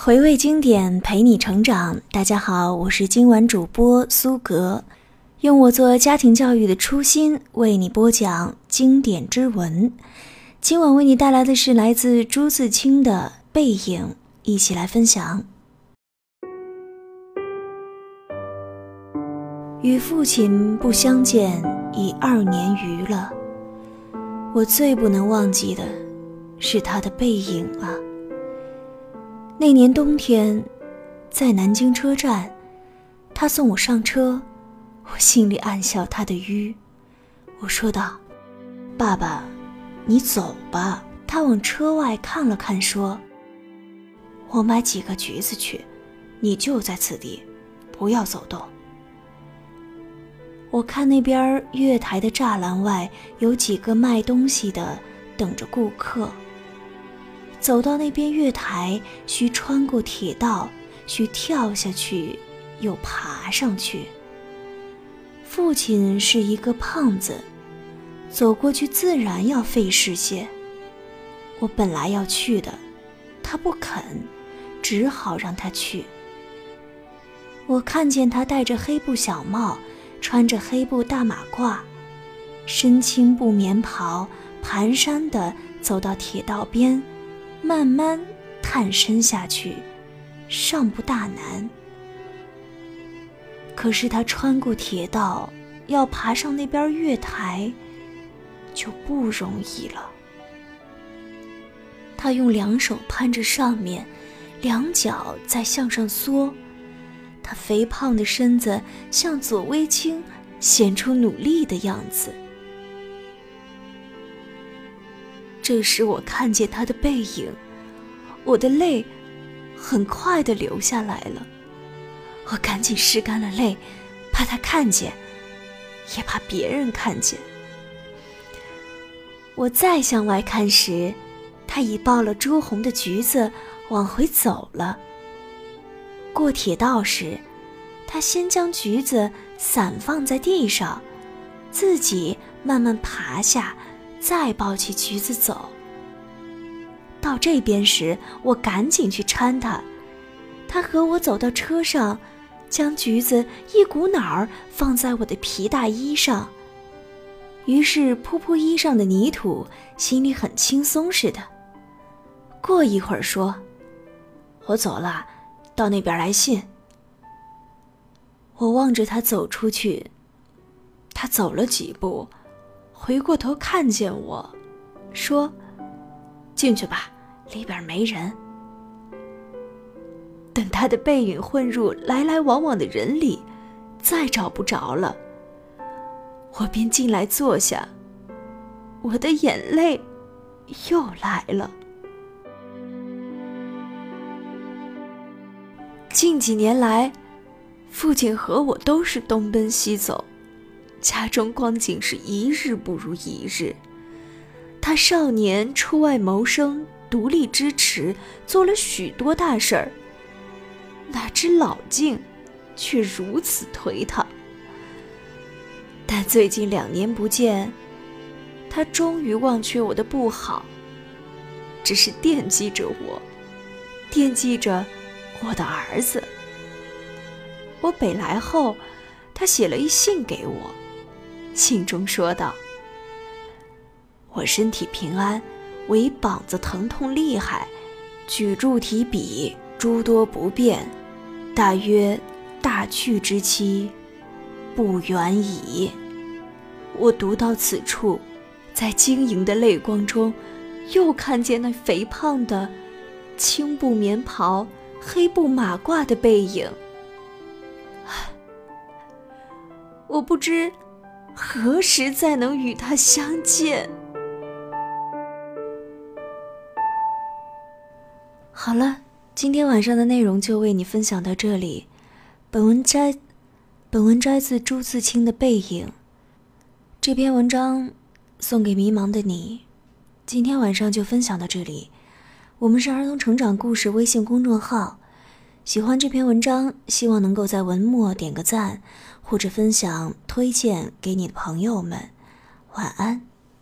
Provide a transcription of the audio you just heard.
回味经典，陪你成长。大家好，我是今晚主播苏格，用我做家庭教育的初心为你播讲经典之文。今晚为你带来的是来自朱自清的《背影》，一起来分享。与父亲不相见已二年余了，我最不能忘记的是他的背影啊。那年冬天，在南京车站，他送我上车，我心里暗笑他的愚。我说道：“爸爸，你走吧。”他往车外看了看，说：“我买几个橘子去，你就在此地，不要走动。”我看那边月台的栅栏外有几个卖东西的，等着顾客。走到那边月台，需穿过铁道，需跳下去，又爬上去。父亲是一个胖子，走过去自然要费事些。我本来要去的，他不肯，只好让他去。我看见他戴着黑布小帽，穿着黑布大马褂，身青布棉袍，蹒跚地走到铁道边。慢慢探身下去，尚不大难。可是他穿过铁道，要爬上那边月台，就不容易了。他用两手攀着上面，两脚在向上缩，他肥胖的身子向左微倾，显出努力的样子。这时我看见他的背影，我的泪很快的流下来了。我赶紧拭干了泪，怕他看见，也怕别人看见。我再向外看时，他已抱了朱红的橘子往回走了。过铁道时，他先将橘子散放在地上，自己慢慢爬下。再抱起橘子走。到这边时，我赶紧去搀他，他和我走到车上，将橘子一股脑儿放在我的皮大衣上。于是扑扑衣上的泥土，心里很轻松似的。过一会儿说：“我走了，到那边来信。”我望着他走出去，他走了几步。回过头看见我，说：“进去吧，里边没人。”等他的背影混入来来往往的人里，再找不着了，我便进来坐下。我的眼泪又来了。近几年来，父亲和我都是东奔西走。家中光景是一日不如一日。他少年出外谋生，独立支持，做了许多大事儿。哪知老境，却如此颓唐。但最近两年不见，他终于忘却我的不好，只是惦记着我，惦记着我的儿子。我北来后，他写了一信给我。信中说道：“我身体平安，唯膀子疼痛厉害，举箸提笔诸多不便，大约大去之期不远矣。”我读到此处，在晶莹的泪光中，又看见那肥胖的青布棉袍、黑布马褂的背影。我不知。何时再能与他相见？好了，今天晚上的内容就为你分享到这里。本文摘，本文摘自朱自清的《背影》。这篇文章送给迷茫的你。今天晚上就分享到这里。我们是儿童成长故事微信公众号。喜欢这篇文章，希望能够在文末点个赞。或者分享、推荐给你的朋友们，晚安。